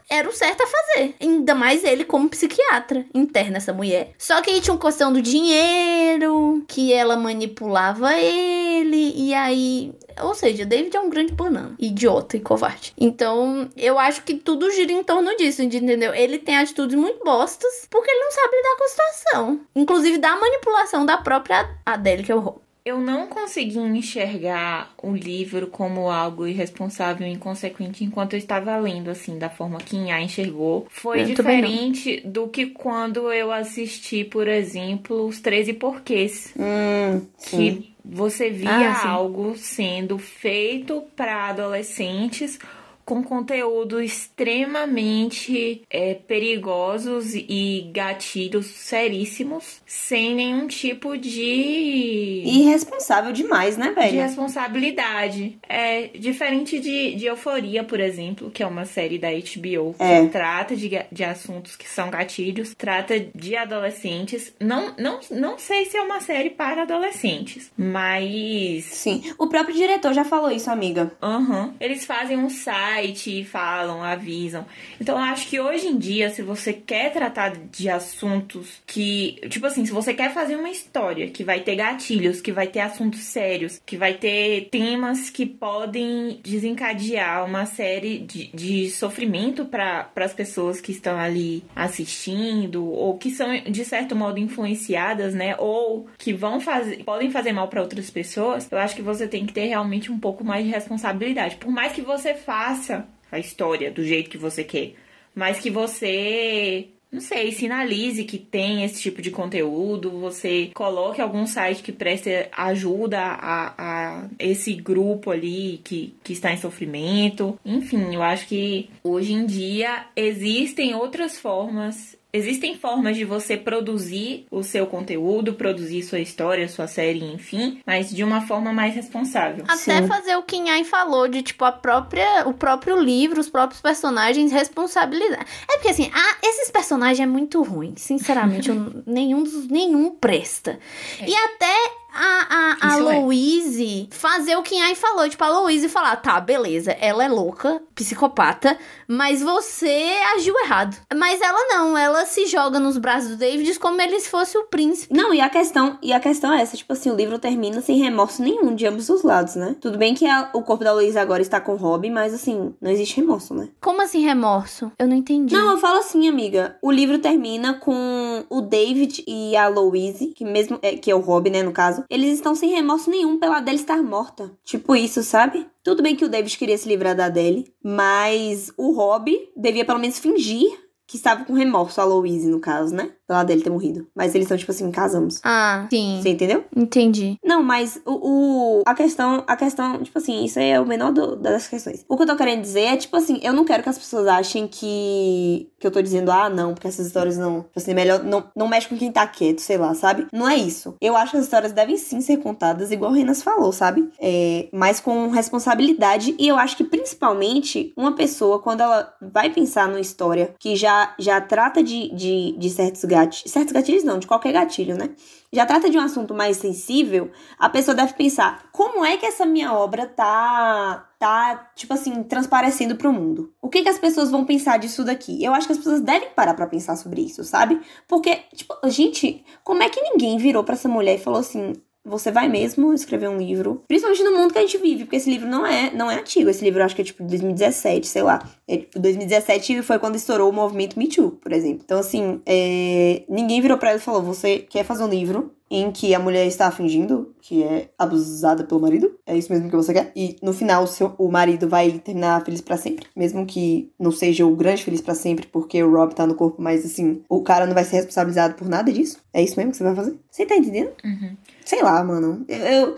Era o certo a fazer. Ainda mais ele como psiquiatra. Interna essa mulher. Só que aí tinha uma questão do dinheiro, que ela manipulava ele, e aí. Ou seja, David é um grande banana. Idiota e covarde. Então, eu acho que tudo gira em torno disso, entendeu? Ele tem atitudes muito bostas, porque ele não sabe lidar com a situação. Inclusive da manipulação da própria Adele, que é o Ro. Eu não consegui enxergar o livro como algo irresponsável e inconsequente enquanto eu estava lendo, assim, da forma que Inha enxergou. Foi Eu diferente do que quando eu assisti, por exemplo, Os 13 Porquês. Hum, que você via Ah, algo sendo feito para adolescentes com conteúdo extremamente é, perigosos e gatilhos seríssimos, sem nenhum tipo de Irresponsável demais, né, de velho? responsabilidade. É diferente de, de Euforia, por exemplo, que é uma série da HBO É. que trata de, de assuntos que são gatilhos, trata de adolescentes. Não, não, não sei se é uma série para adolescentes, mas. Sim. O próprio diretor já falou isso, amiga. Aham. Eles fazem um site site falam, avisam. Então eu acho que hoje em dia, se você quer tratar de assuntos que. Tipo assim, se você quer fazer uma história que vai ter gatilhos, que vai ter assuntos sérios, que vai ter temas que podem desencadear uma série de, de sofrimento para as pessoas que estão ali assistindo, ou que são, de certo modo, influenciadas, né? Ou que vão fazer. podem fazer mal para outras pessoas, eu acho que você tem que ter realmente um pouco mais de responsabilidade. Por mais que você faça a história do jeito que você quer, mas que você não sei, sinalize que tem esse tipo de conteúdo, você coloque algum site que preste ajuda a, a esse grupo ali que, que está em sofrimento. Enfim, eu acho que hoje em dia existem outras formas Existem formas de você produzir o seu conteúdo, produzir sua história, sua série, enfim, mas de uma forma mais responsável. Até Sim. fazer o que Nhai falou de tipo a própria, o próprio livro, os próprios personagens responsabilidade. É porque assim, ah, esses personagens é muito ruim, sinceramente, eu- nenhum dos nenhum presta. É. E até a, a, a é. Louise fazer o que Nhai falou, tipo a Louise falar, tá, beleza, ela é louca, psicopata, mas você agiu errado. Mas ela não, ela se joga nos braços do David como ele se fosse o príncipe. Não, e a questão, e a questão é essa, tipo assim, o livro termina sem remorso nenhum de ambos os lados, né? Tudo bem que a- o corpo da Luísa agora está com o Robin, mas assim, não existe remorso, né? Como assim remorso? Eu não entendi. Não, eu falo assim, amiga. O livro termina com o David e a Louise, que mesmo é, que é o Robin, né, no caso, eles estão sem remorso nenhum pela Adele estar morta. Tipo isso, sabe? Tudo bem que o David queria se livrar da Adele, mas o Robin devia pelo menos fingir que estava com remorso, a Louise, no caso, né? Pela Adele ter morrido. Mas eles estão, tipo assim, casamos. Ah, sim. Você entendeu? Entendi. Não, mas o, o- a questão, a questão, tipo assim, isso aí é o menor do- das questões. O que eu tô querendo dizer é, tipo assim, eu não quero que as pessoas achem que, que eu tô dizendo, ah, não, porque essas histórias não, tipo assim, melhor, não, não mexe com quem tá quieto, sei lá, sabe? Não é isso. Eu acho que as histórias devem sim ser contadas, igual o Renas falou, sabe? É, mas com responsabilidade, e eu acho que principalmente uma pessoa, quando ela vai pensar numa história que já, já trata de, de, de certos gatilhos, certos gatilhos não, de qualquer gatilho, né? já trata de um assunto mais sensível, a pessoa deve pensar: como é que essa minha obra tá tá tipo assim transparecendo pro mundo? O que que as pessoas vão pensar disso daqui? Eu acho que as pessoas devem parar pra pensar sobre isso, sabe? Porque tipo, gente, como é que ninguém virou pra essa mulher e falou assim: você vai mesmo escrever um livro, principalmente no mundo que a gente vive, porque esse livro não é, não é antigo. Esse livro acho que é tipo de 2017, sei lá. É, tipo, 2017 foi quando estourou o movimento Me Too, por exemplo. Então, assim, é, ninguém virou pra ela e falou: você quer fazer um livro em que a mulher está fingindo que é abusada pelo marido? É isso mesmo que você quer? E no final, o, seu, o marido vai terminar feliz pra sempre? Mesmo que não seja o grande feliz pra sempre, porque o Rob tá no corpo, mas assim, o cara não vai ser responsabilizado por nada disso? É isso mesmo que você vai fazer? Você tá entendendo? Uhum. Sei lá, mano. Eu, eu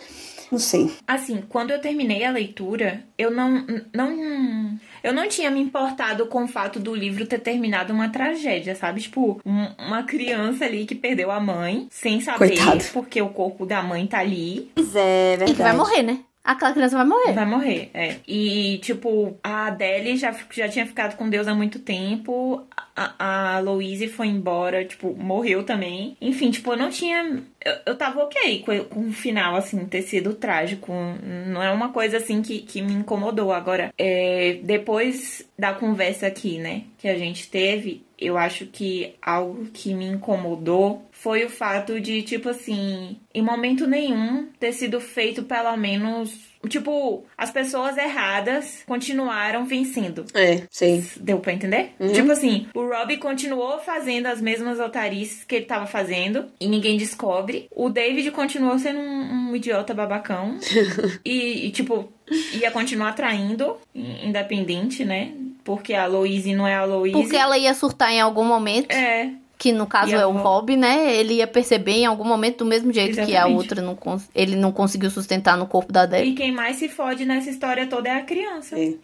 não sei. Assim, quando eu terminei a leitura, eu não, não. Eu não tinha me importado com o fato do livro ter terminado uma tragédia, sabe? Tipo, um- uma criança ali que perdeu a mãe sem saber Coitado. porque o corpo da mãe tá ali. Pois é, E que vai morrer, né? Aquela criança vai morrer. Vai morrer, é. E, tipo, a Adele já, já tinha ficado com Deus há muito tempo. A, a Louise foi embora, tipo, morreu também. Enfim, tipo, eu não tinha. Eu, eu tava ok com, com o final, assim, ter sido trágico. Não é uma coisa, assim, que, que me incomodou. Agora, é, depois da conversa aqui, né, que a gente teve, eu acho que algo que me incomodou foi o fato de, tipo assim, em momento nenhum ter sido feito pelo menos. Tipo, as pessoas erradas continuaram vencendo. É, sei. Deu pra entender? Uhum. Tipo assim, o Rob continuou fazendo as mesmas altarices que ele tava fazendo e ninguém descobre. O David continuou sendo um, um idiota babacão. e, e, tipo, ia continuar traindo, in- independente, né? Porque a Louise não é a Louise. Porque ela ia surtar em algum momento, É, que no caso E é o Rob, né? Ele ia perceber em algum momento, do mesmo jeito que a Exatamente. outra não cons- ele não conseguiu sustentar no corpo da Adele. e quem mais se fode nessa história toda é a criança. É.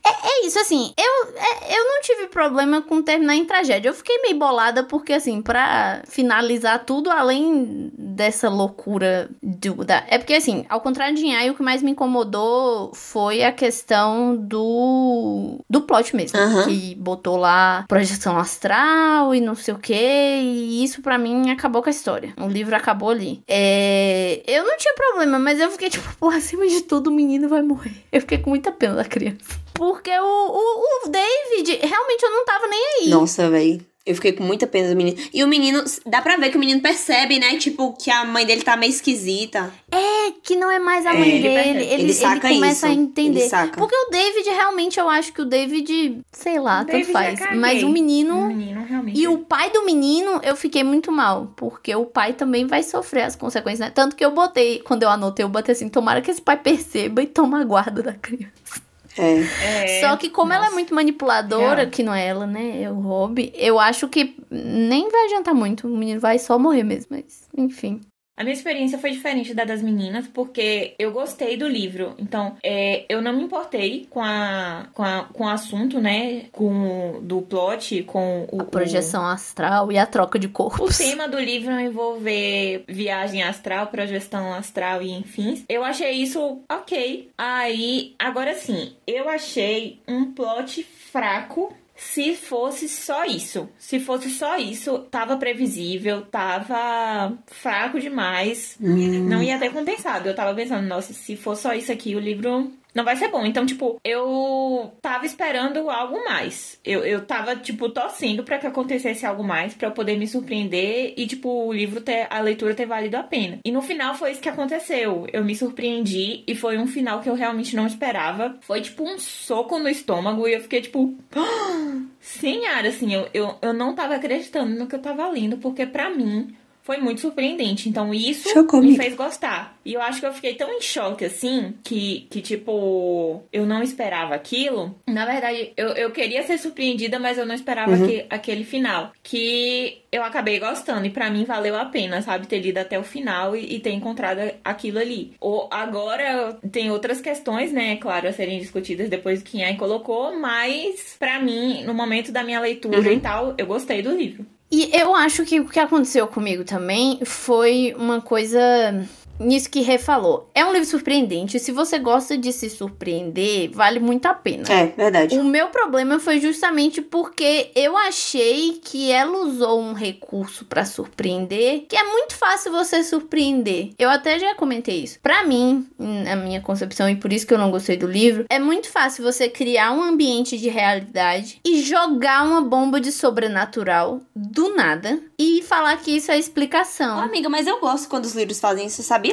É isso, assim, eu, é, eu não tive problema com terminar em tragédia. Eu fiquei meio bolada porque, assim, pra finalizar tudo, além dessa loucura do, da... É porque, assim, ao contrário de Nhai, o que mais me incomodou foi a questão do... do plot mesmo. Aham. Que botou lá projeção astral e não sei o que, e isso pra mim acabou com a história. O livro acabou ali. É... Eu não tinha problema, mas eu fiquei tipo, pô, acima de tudo o menino vai morrer. Eu fiquei com muita pena da criança. Porque o, o, o David, realmente eu não tava nem aí. Nossa, velho. Eu fiquei com muita pena do menino. E o menino, dá pra ver que o menino percebe, né? Tipo, que a mãe dele tá meio esquisita. É, que não é mais a mãe ele dele. Ele, Ele ele saca começa a isso. entender. Ele saca. Porque o David, realmente, eu acho que o David, sei lá, O tanto David faz. Mas o O menino. menino realmente. E o pai do menino, eu fiquei muito mal. Porque o pai também vai sofrer as consequências, né? Tanto que eu botei, quando eu anotei, eu botei assim: tomara que esse pai perceba e toma a guarda da criança. É. É, Só que como ela é nossa. muito manipuladora, Real. que não é ela, né? É o Rob, eu acho que nem vai adiantar muito. O menino vai só morrer mesmo, mas enfim. A minha experiência foi diferente da das meninas, porque eu gostei do livro. Então, é, eu não me importei com, a, com, a, com o assunto, né? Com o- do plot, com o, A projeção astral e a troca de O, o corpos. tema do livro envolver viagem astral, projeção astral e enfim. Eu achei isso ok. Aí, agora sim, eu achei um plot fraco se fosse só isso. Se fosse só isso, tava previsível, tava fraco demais. Não ia ter compensado. Eu tava pensando, nossa, se for só isso aqui, o livro não vai ser bom. Então, tipo, eu tava esperando algo mais. Eu, eu tava, tipo, torcendo pra que acontecesse algo mais, pra eu poder me surpreender e, tipo, o livro ter, a leitura ter valido a pena. E no final foi isso que aconteceu. Eu me surpreendi e foi um final que eu realmente não esperava. Foi, tipo, um soco no estômago e eu fiquei, tipo, sem ar, assim. Eu, eu, eu não tava acreditando no que eu tava lendo, porque pra mim. Foi muito surpreendente. Então, isso Chocou, me fez gostar. E eu acho que eu fiquei tão em choque, assim, que, que tipo, eu não esperava aquilo. Na verdade, eu, eu queria ser surpreendida, mas eu não esperava Uhum. que, aquele final. Que eu acabei gostando. E pra mim valeu a pena, sabe? Ter lido até o final e, e ter encontrado aquilo ali. Ou agora tem outras questões, né? Claro, a serem discutidas depois que Kian colocou. Mas, pra mim, no momento da minha leitura Uhum. e tal, eu gostei do livro. E eu acho que o que aconteceu comigo também foi uma coisa nisso que Rê falou. É um livro surpreendente. Se você gosta de se surpreender, vale muito a pena. É, verdade. O meu problema foi justamente porque eu achei que ela usou um recurso pra surpreender, que é muito fácil você surpreender. Eu até já comentei isso. Pra mim, na minha concepção e por isso que eu não gostei do livro, é muito fácil você criar um ambiente de realidade e jogar uma bomba de sobrenatural do nada e falar que isso é Ô, explicação. amiga, mas eu gosto quando os livros fazem isso, sabia?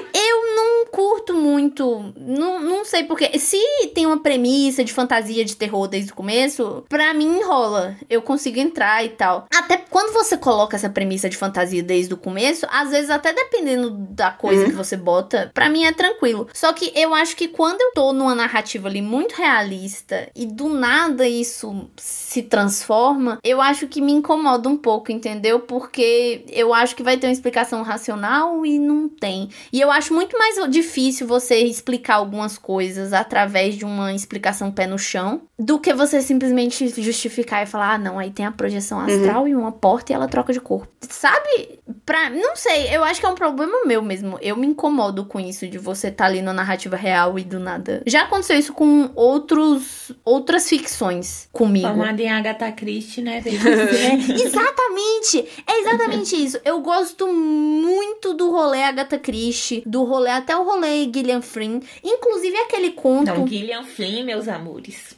Não curto muito. Não, não sei porque. Se tem uma premissa de fantasia de terror desde o começo, pra mim enrola. Eu consigo entrar e tal. Até quando você coloca essa premissa de fantasia desde o começo, às vezes, até dependendo da coisa Uhum. que você bota, pra mim é tranquilo. Só que eu acho que quando eu tô numa narrativa ali muito realista e do nada isso se transforma, eu acho que me incomoda um pouco, entendeu? Porque eu acho que vai ter uma explicação racional e não tem. E eu acho muito mais difícil você explicar algumas coisas através de uma explicação pé no chão do que você simplesmente justificar e falar: ah, não, aí tem a projeção astral e uma porta e ela troca de corpo. Sabe? Pra. Não sei, eu acho que é um problema meu mesmo. Eu me incomodo com isso de você estar ali na narrativa real e do nada. Já aconteceu isso com outros. outras ficções comigo. Formada em Agatha Christie, né? É, exatamente! É exatamente isso. Eu gosto muito do rolê Agatha Christie, do rolê até o rolê Gillian Flynn, inclusive aquele conto. Não, Gillian Flynn, meus amores.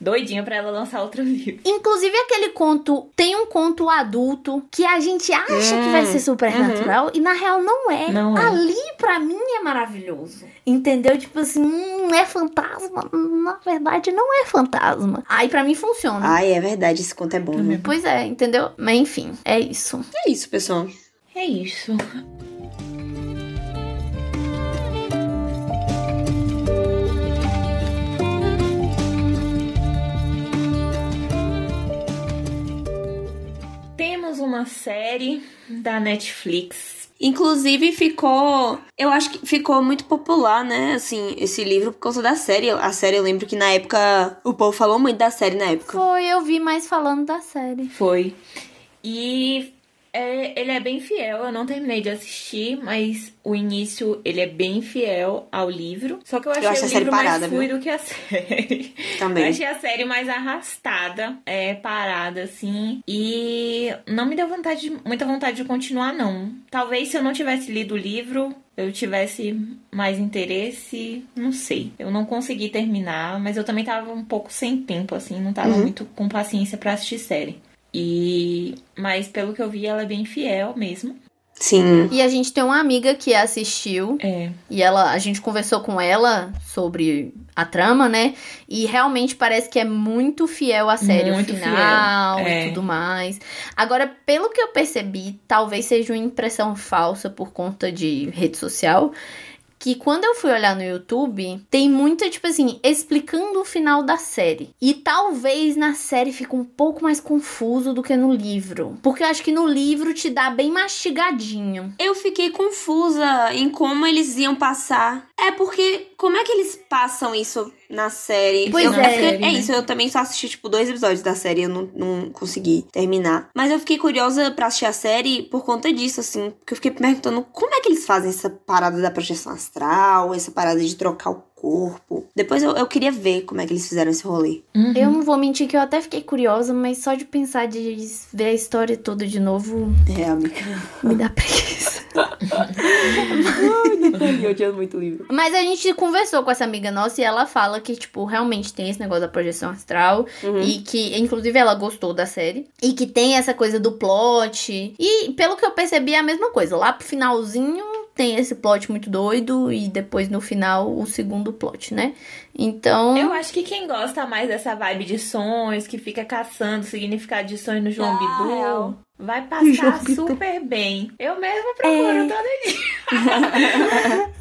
Doidinha pra ela lançar outro livro. Inclusive aquele conto, tem um conto adulto que a gente acha que vai ser supernatural e na real não é. Não é. Ali pra mim é maravilhoso. Entendeu? Tipo assim, hum, é fantasma. Na verdade não é fantasma. Aí pra mim funciona. Ai, é verdade, esse conto é bom, né? Pois é, entendeu? Mas enfim, é isso. É isso, pessoal. É isso. Temos uma série da Netflix. Inclusive ficou, eu acho que ficou muito popular, né, assim, esse livro por causa da série. A série eu lembro que na época o povo falou muito da série na época. Foi, eu vi mais falando da série. Foi. E É, ele é bem fiel, eu não terminei de assistir, mas o início ele é bem fiel ao livro. Só que eu achei Eu acho o livro parada, mais fluido que a série. Também. Eu achei a série mais arrastada, é, parada, assim. E não me deu vontade, de- muita vontade de continuar, não. Talvez se eu não tivesse lido o livro, eu tivesse mais interesse, não sei. Eu não consegui terminar, mas eu também tava um pouco sem tempo, assim, não tava muito com paciência pra assistir série. E. Mas pelo que eu vi, ela é bem fiel mesmo. Sim. E a gente tem uma amiga que assistiu É. e ela, a gente conversou com ela sobre a trama, né? E realmente parece que é muito fiel à série, Muito o final fiel, e é. tudo mais. Agora, pelo que eu percebi, talvez seja uma impressão falsa por conta de rede social. Que quando eu fui olhar no YouTube, tem muita, tipo assim, explicando o final da série. E talvez na série fique um pouco mais confuso do que no livro. Porque eu acho que no livro te dá bem mastigadinho. Eu fiquei confusa em como eles iam passar. É porque, como é que eles passam isso na série? Pois Eu- é. porque Série, né? isso, eu também só assisti, tipo, dois episódios da série, eu não, não consegui terminar. Mas eu fiquei curiosa pra assistir a série por conta disso, assim. Porque eu fiquei me perguntando como é que eles fazem essa parada da projeção astral, essa parada de trocar o corpo. Depois eu, eu queria ver como é que eles fizeram esse rolê. Uhum. Eu não vou mentir que eu até fiquei curiosa, mas só de pensar de ver a história toda de novo É, amiga. me dá preguiça. Ai, eu odiando muito o livro. Mas a gente conversou com essa amiga nossa e ela fala que, tipo, realmente tem esse negócio da projeção astral. Uhum. E que, inclusive, ela gostou da série. E que tem essa coisa do plot. E, pelo que eu percebi, é a mesma coisa. Lá pro finalzinho tem esse plot muito doido. E depois, no final, o segundo plot, né? Então. Eu acho que quem gosta mais dessa vibe de sonhos, que fica caçando o significado de sonhos no João Ah, Bidu, vai passar João Bidu. super bem. Eu mesma procuro É. todo dia.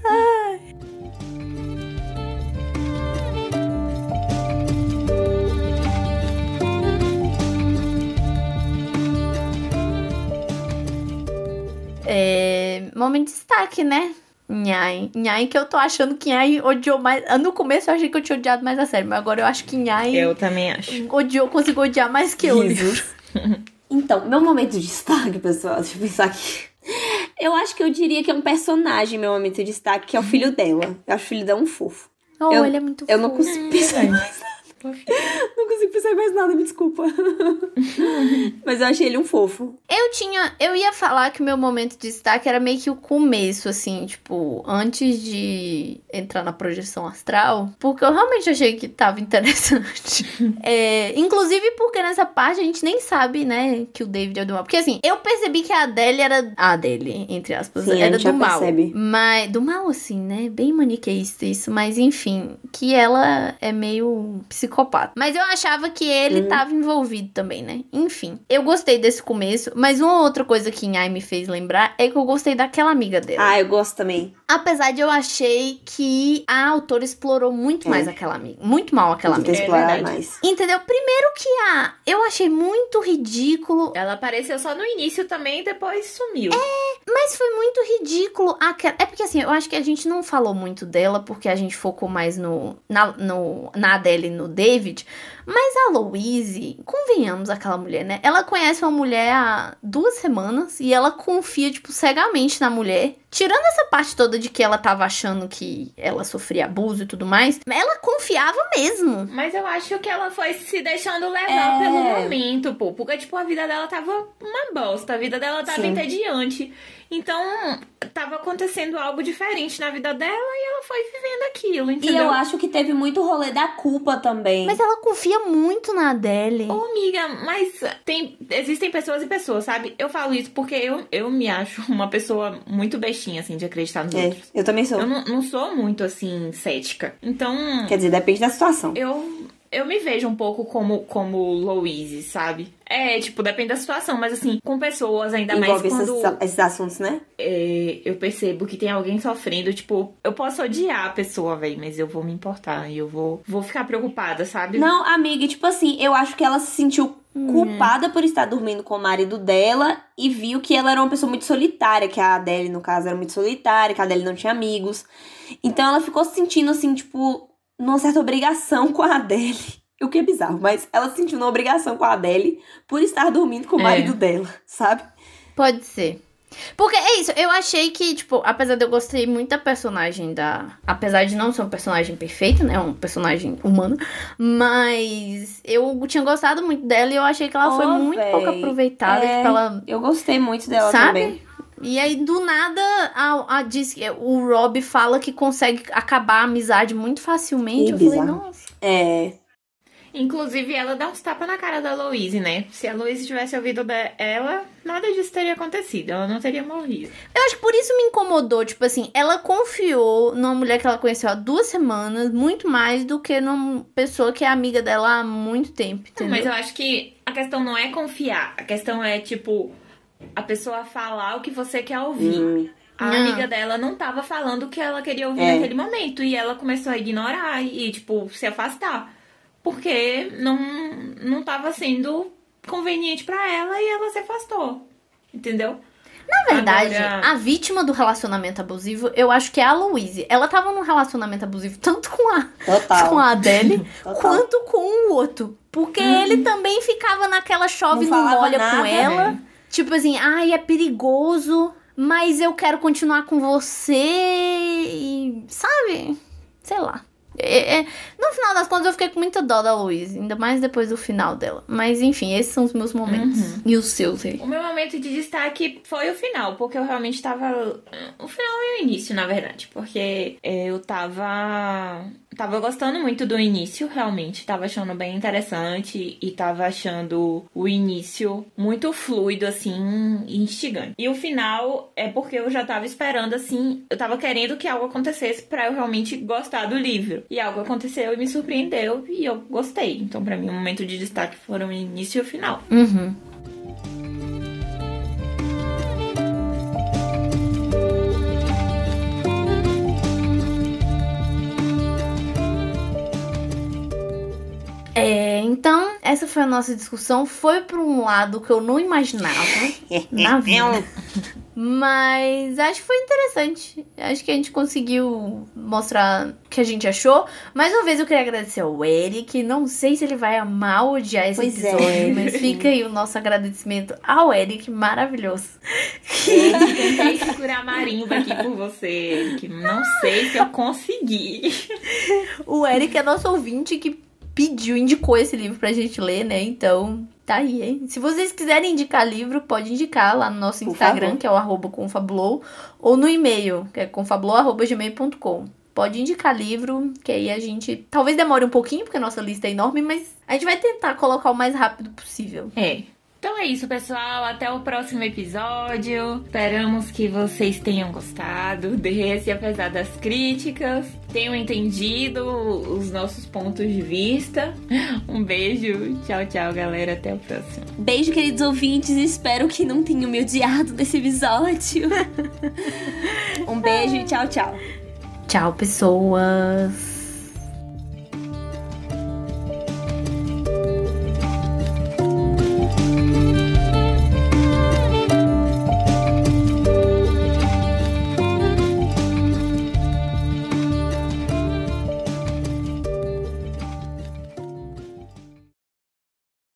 É, momento de destaque, né? Nhai. Nhai que eu tô achando que Nhai odiou mais. ah, No começo eu achei que eu tinha odiado mais a série, mas agora eu acho que Nhai Eu também acho. odiou, conseguiu odiar mais que eu. Então, meu momento de destaque, pessoal, deixa eu pensar aqui. Eu acho que eu diria que é um personagem, meu momento de destaque, que é o filho dela. Eu acho o filho dela um fofo. Oh, Eu- ele é muito Eu não fofo. consigo pensar em Não consigo pensar mais nada, me desculpa. Mas eu achei ele um fofo. Eu tinha. Eu ia falar que o meu momento de destaque era meio que o começo, assim, tipo, antes de entrar na projeção astral. Porque eu realmente achei que tava interessante. É, inclusive porque nessa parte a gente nem sabe, né, que o David é do mal. Porque assim, eu percebi que a Adele era. A Adele, entre aspas, Sim, a era do mal. percebe. Mas. Do mal, assim, né? Bem maniqueísta isso. Mas enfim, que ela é meio psicopata. Mas eu achava que ele Uhum. tava envolvido também, né? Enfim, eu gostei desse começo. Mas uma outra coisa que Nhai me fez lembrar é que eu gostei daquela amiga dela. Ah, eu gosto também. Apesar de eu achei que a autora explorou muito É. mais aquela amiga. Muito mal aquela amiga. É explorado verdade. mais. Entendeu? Primeiro que a. Eu achei muito ridículo. Ela apareceu só no início também e depois sumiu. Mas foi muito ridículo. aquela- É porque assim, eu acho que a gente não falou muito dela, porque a gente focou mais no, na, no, na Adele e no David. Mas a Louise, convenhamos aquela mulher, né? Ela conhece uma mulher há duas semanas e ela confia, tipo, cegamente na mulher. Tirando essa parte toda de que ela tava achando que ela sofria abuso e tudo mais, ela confiava mesmo. Mas eu acho que ela foi se deixando levar É. pelo momento, pô. Porque, tipo, a vida dela tava uma bosta. A vida dela tava Sim. entediante. Então, tava acontecendo algo diferente na vida dela e ela foi vivendo aquilo, E entendeu? eu acho que teve muito rolê da culpa também. Mas ela confia muito na Adele. Ô, amiga, mas tem, existem pessoas e pessoas, sabe? Eu falo isso porque eu, eu me acho uma pessoa muito bestinha, assim, de acreditar nos É, outros. eu também sou. Eu não, não sou muito, assim, cética. Então, Quer dizer, depende da situação. eu, eu me vejo um pouco como, como Louise, sabe? É, tipo, depende da situação, mas assim, com pessoas, ainda Envolve mais quando esses, esses assuntos, né? é, eu percebo que tem alguém sofrendo, tipo, eu posso odiar a pessoa, velho, mas eu vou me importar e eu vou, vou ficar preocupada, sabe? Não, amiga, tipo assim, eu acho que ela se sentiu culpada por estar dormindo com o marido dela e viu que ela era uma pessoa muito solitária, que a Adele, no caso, era muito solitária, que a Adele não tinha amigos. Então ela ficou se sentindo assim, tipo, numa certa obrigação com a Adele. O que é bizarro, mas ela se sentiu numa obrigação com a Adele por estar dormindo com o É. marido dela, sabe? Pode ser. Porque é isso, eu achei que, tipo, apesar de eu gostei muito da personagem da. Apesar de não ser um personagem perfeito, né? Um personagem humano. Mas eu tinha gostado muito dela e eu achei que ela Oh, foi muito véi. pouco aproveitada. É, Tipo, ela. Eu gostei muito dela Sabe? também. E aí, do nada, a, a, diz, que o Rob fala que consegue acabar a amizade muito facilmente. Que eu falei, bizarro. nossa. É. Inclusive, ela dá uns tapas na cara da Louise, né? Se a Louise tivesse ouvido da- ela, nada disso teria acontecido. Ela não teria morrido. Eu acho que por isso me incomodou. Tipo assim, ela confiou numa mulher que ela conheceu há duas semanas, muito mais do que numa pessoa que é amiga dela há muito tempo. Não, Entendeu? mas eu acho que a questão não é confiar. A questão é, tipo, a pessoa falar o que você quer ouvir. Hum, A Não. amiga dela não tava falando o que ela queria ouvir É. naquele momento. E ela começou a ignorar e, tipo, se afastar. Porque não, não tava sendo conveniente pra ela e ela se afastou. Entendeu? Na verdade, Agora- a vítima do relacionamento abusivo, eu acho que é a Louise. Ela tava num relacionamento abusivo tanto com a, total. com a Adele Total. quanto com o outro. Porque ele também ficava naquela chove Não não, falava molha nada, com ela. né? Tipo assim, ai, é perigoso, mas eu quero continuar com você. E, sabe? Sei lá. É- é- no final das contas, eu fiquei com muita dó da Louise, ainda mais depois do final dela. Mas enfim, esses são os meus momentos. Uhum. E os seus, Rei? O meu momento de destaque foi o final, porque eu realmente tava. O final e o início, na verdade. Porque eu tava. Tava gostando muito do início, realmente. Tava achando bem interessante e tava achando o início muito fluido, assim, e instigante. E o final é porque eu já tava esperando, assim. Eu tava querendo que algo acontecesse pra eu realmente gostar do livro. E algo aconteceu e me surpreendeu e eu gostei. Então, pra mim, o momento de destaque foram o início e o final. Uhum. É, então, essa foi a nossa discussão. Foi por um lado que eu não imaginava na vida. Mas acho que foi interessante. Acho que a gente conseguiu mostrar o que a gente achou. Mais uma vez eu queria agradecer ao Eric. Não sei se ele vai amar ou odiar esse Pois é. episódio, mas fica aí o nosso agradecimento ao Eric, maravilhoso. Eu tentei segurar marimba aqui por você, que não sei se eu consegui. O Eric é nosso ouvinte que pediu, indicou esse livro pra gente ler, né? Então, tá aí, hein? Se vocês quiserem indicar livro, pode indicar lá no nosso Por Instagram, favor. que é o arroba confabulou, ou no e-mail, que é confabulou.gmail.com. Pode indicar livro, que aí a gente. Talvez demore um pouquinho, porque a nossa lista é enorme, mas a gente vai tentar colocar o mais rápido possível. É. Então é isso, pessoal. Até o próximo episódio. Esperamos que vocês tenham gostado desse, apesar das críticas. Tenham entendido os nossos pontos de vista. Um beijo. Tchau, tchau, galera. Até o próximo. Beijo, queridos ouvintes. Espero que não tenham me odiado desse episódio. um beijo e tchau, tchau. Tchau, pessoas!